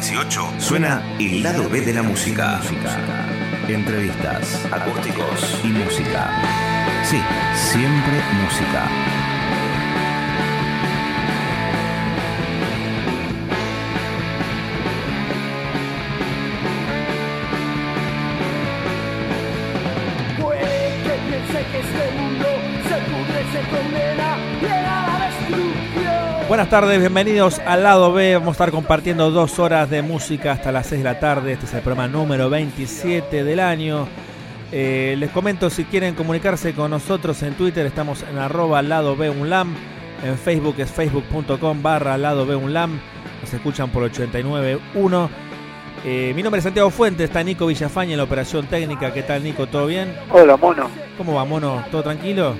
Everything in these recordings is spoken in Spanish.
18 suena el lado B de la música. Entrevistas, Acústicos. y música. Sí, siempre música. Buenas tardes, bienvenidos al lado B. Vamos a estar compartiendo dos horas de música hasta las 6 de la tarde. Este es el programa número 27 del año. Eh, les comento si quieren comunicarse con nosotros en Twitter, estamos en arroba lado B unlam. En Facebook es facebook.com barra lado B unlam. Nos escuchan por 89.1. Eh, mi nombre es Santiago Fuentes, está Nico Villafaña en la operación técnica. ¿Qué tal Nico? ¿Todo bien? Hola, mono. ¿Cómo va, mono? ¿Todo tranquilo?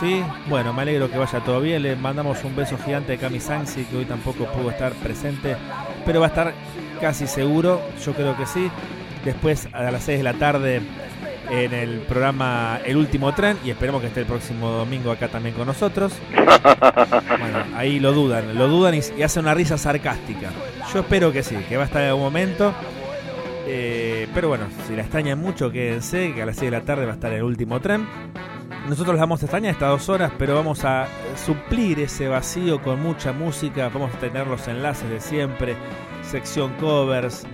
Sí, bueno, me alegro que vaya todo bien. Le mandamos un beso gigante a Cami Sansi, que hoy tampoco pudo estar presente, pero va a estar casi seguro, yo creo que sí. Después, a las 6 de la tarde, en el programa El Último Tren, y esperemos que esté el próximo domingo acá también con nosotros. Bueno, ahí lo dudan, lo dudan y, y hace una risa sarcástica. Yo espero que sí, que va a estar en algún momento. Eh, pero bueno, si la extrañan mucho, quédense, que a las 6 de la tarde va a estar el último tren. Nosotros las vamos a extrañar estas dos horas, pero vamos a suplir ese vacío con mucha música. Vamos a tener los enlaces de siempre, sección covers,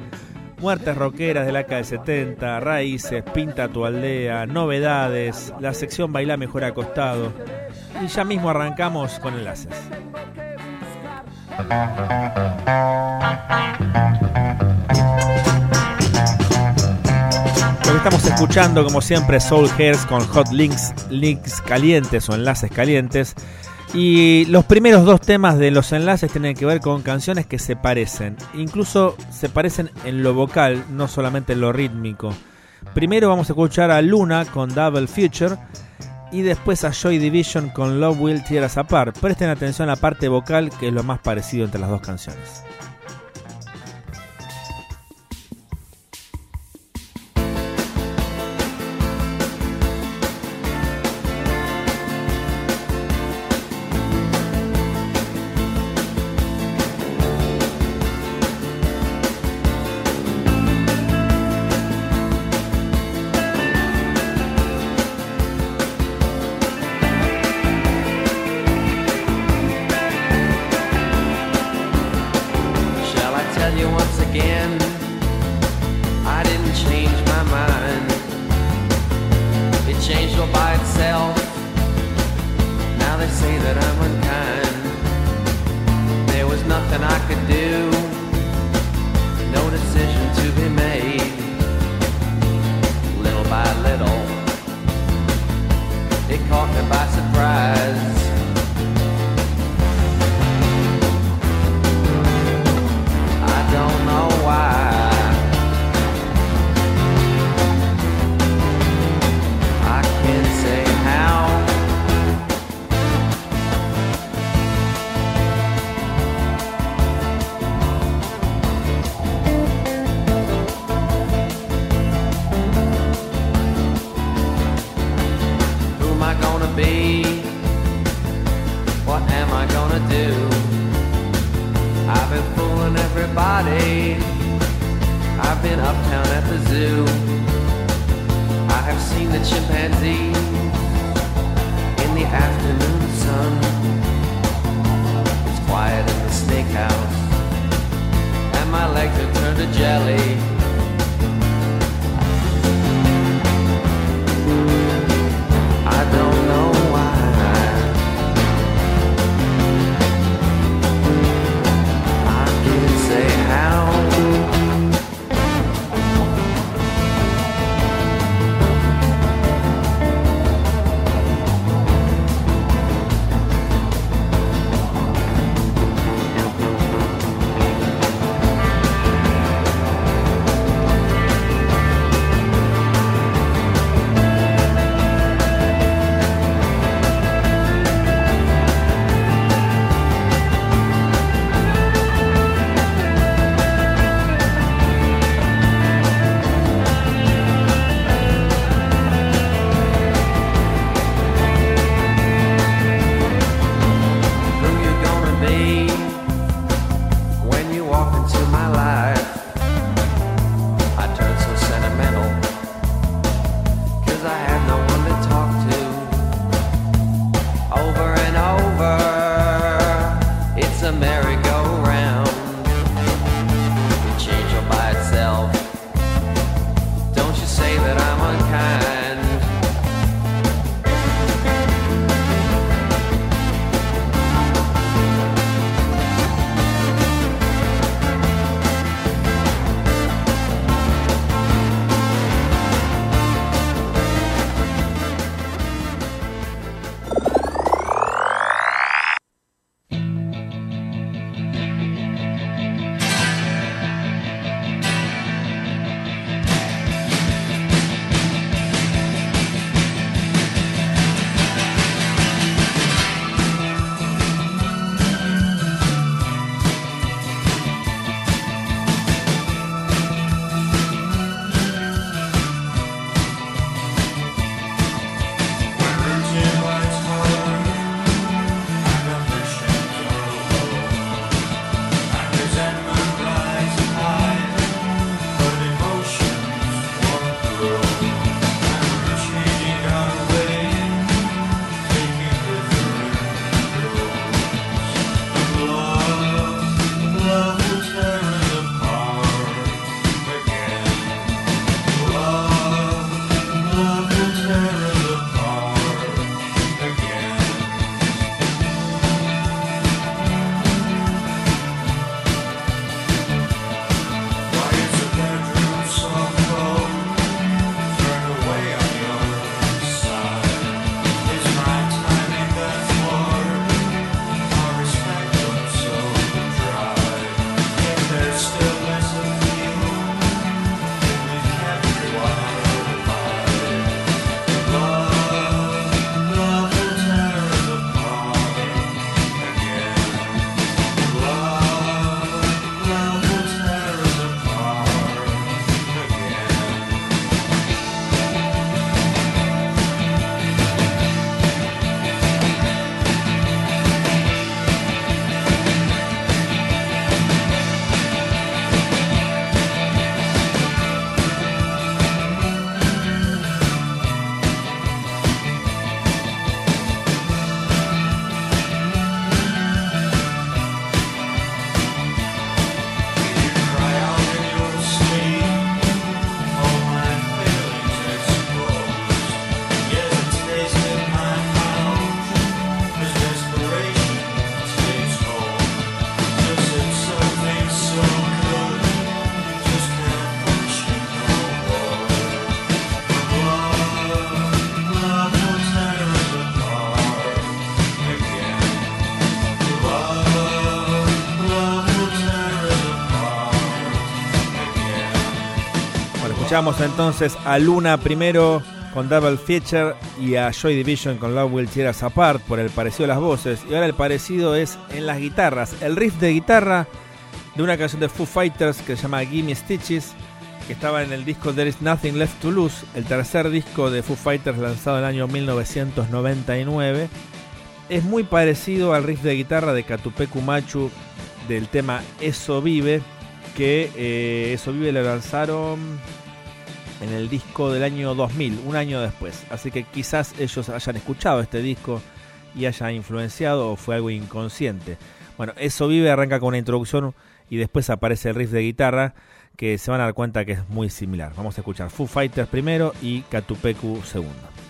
muertes rockeras de la década del 70, raíces, pinta tu aldea, novedades, la sección baila mejor acostado. Y ya mismo arrancamos con enlaces. Estamos escuchando, como siempre, Soul Hairs con Hot Links, links calientes o enlaces calientes. Y los primeros dos temas de los enlaces tienen que ver con canciones que se parecen. Incluso se parecen en lo vocal, no solamente en lo rítmico. Primero vamos a escuchar a Luna con Double Future y después a Joy Division con Love Will Tear Us Apart. Presten atención a la parte vocal que es lo más parecido entre las dos canciones. belly. Escuchamos entonces a Luna primero con Double Feature y a Joy Division con Love Will Tear Us Apart por el parecido de las voces. Y ahora el parecido es en las guitarras. El riff de guitarra de una canción de Foo Fighters que se llama Gimme Stitches, que estaba en el disco There Is Nothing Left to Lose, el tercer disco de Foo Fighters lanzado en el año 1999. Es muy parecido al riff de guitarra de Catupecu Machu del tema Eso Vive, que eh, Eso Vive lo lanzaron en el disco del año 2000, un año después. Así que quizás ellos hayan escuchado este disco y hayan influenciado o fue algo inconsciente. Bueno, Eso Vive arranca con una introducción y después aparece el riff de guitarra que se van a dar cuenta que es muy similar. Vamos a escuchar Foo Fighters primero y Catupecu segundo.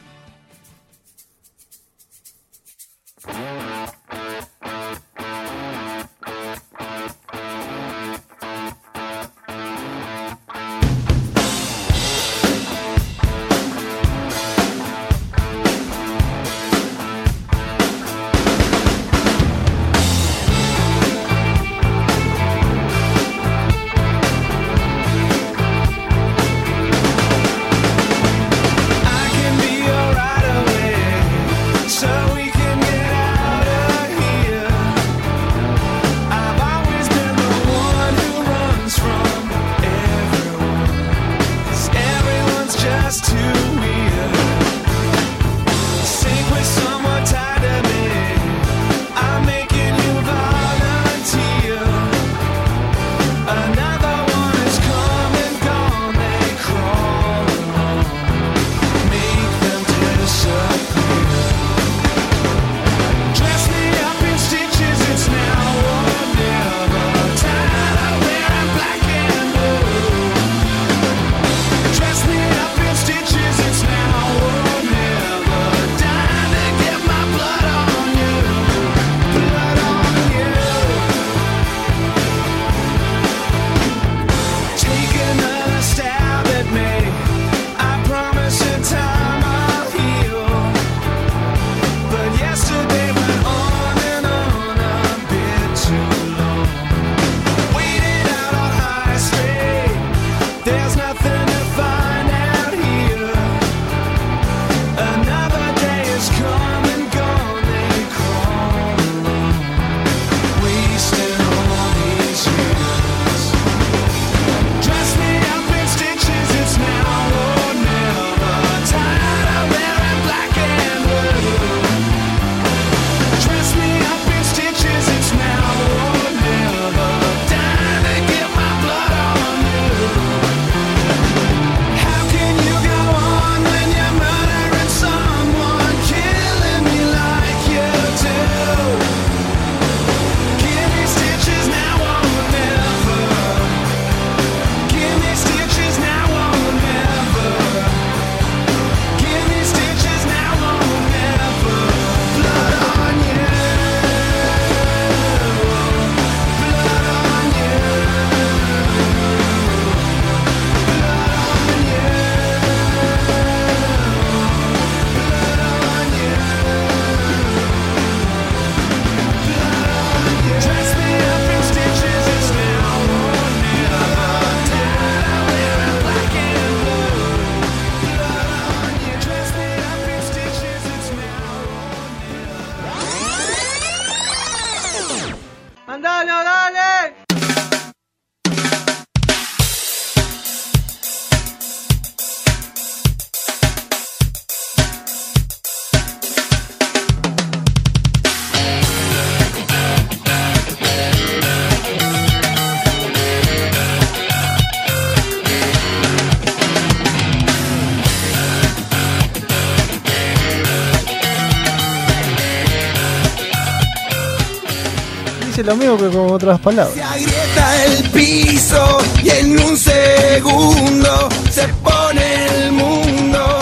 lo mismo que con otras palabras. Se agrieta el piso y en un segundo se pone el mundo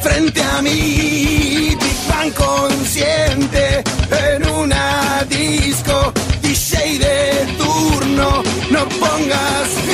frente a mí. Big Bang consciente en una disco, DJ de turno, no pongas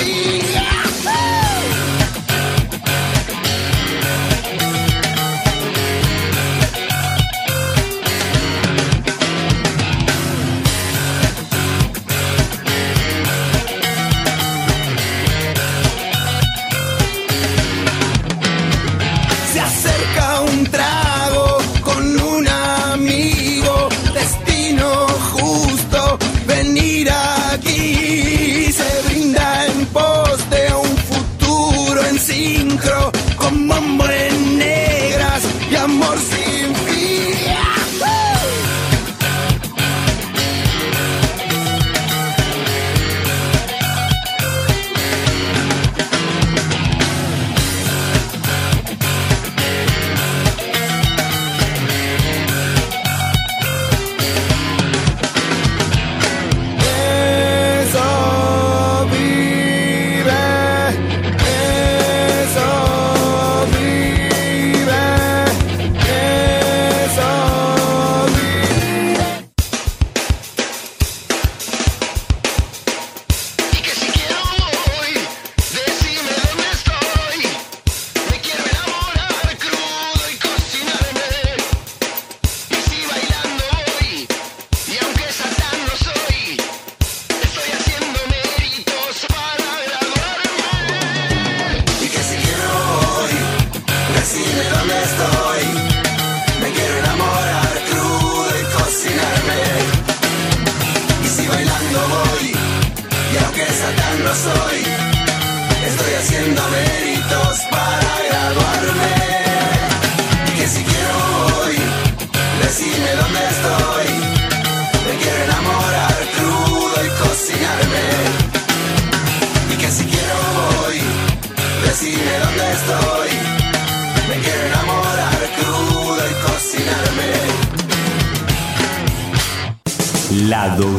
Lado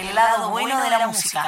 El lado bueno de la música.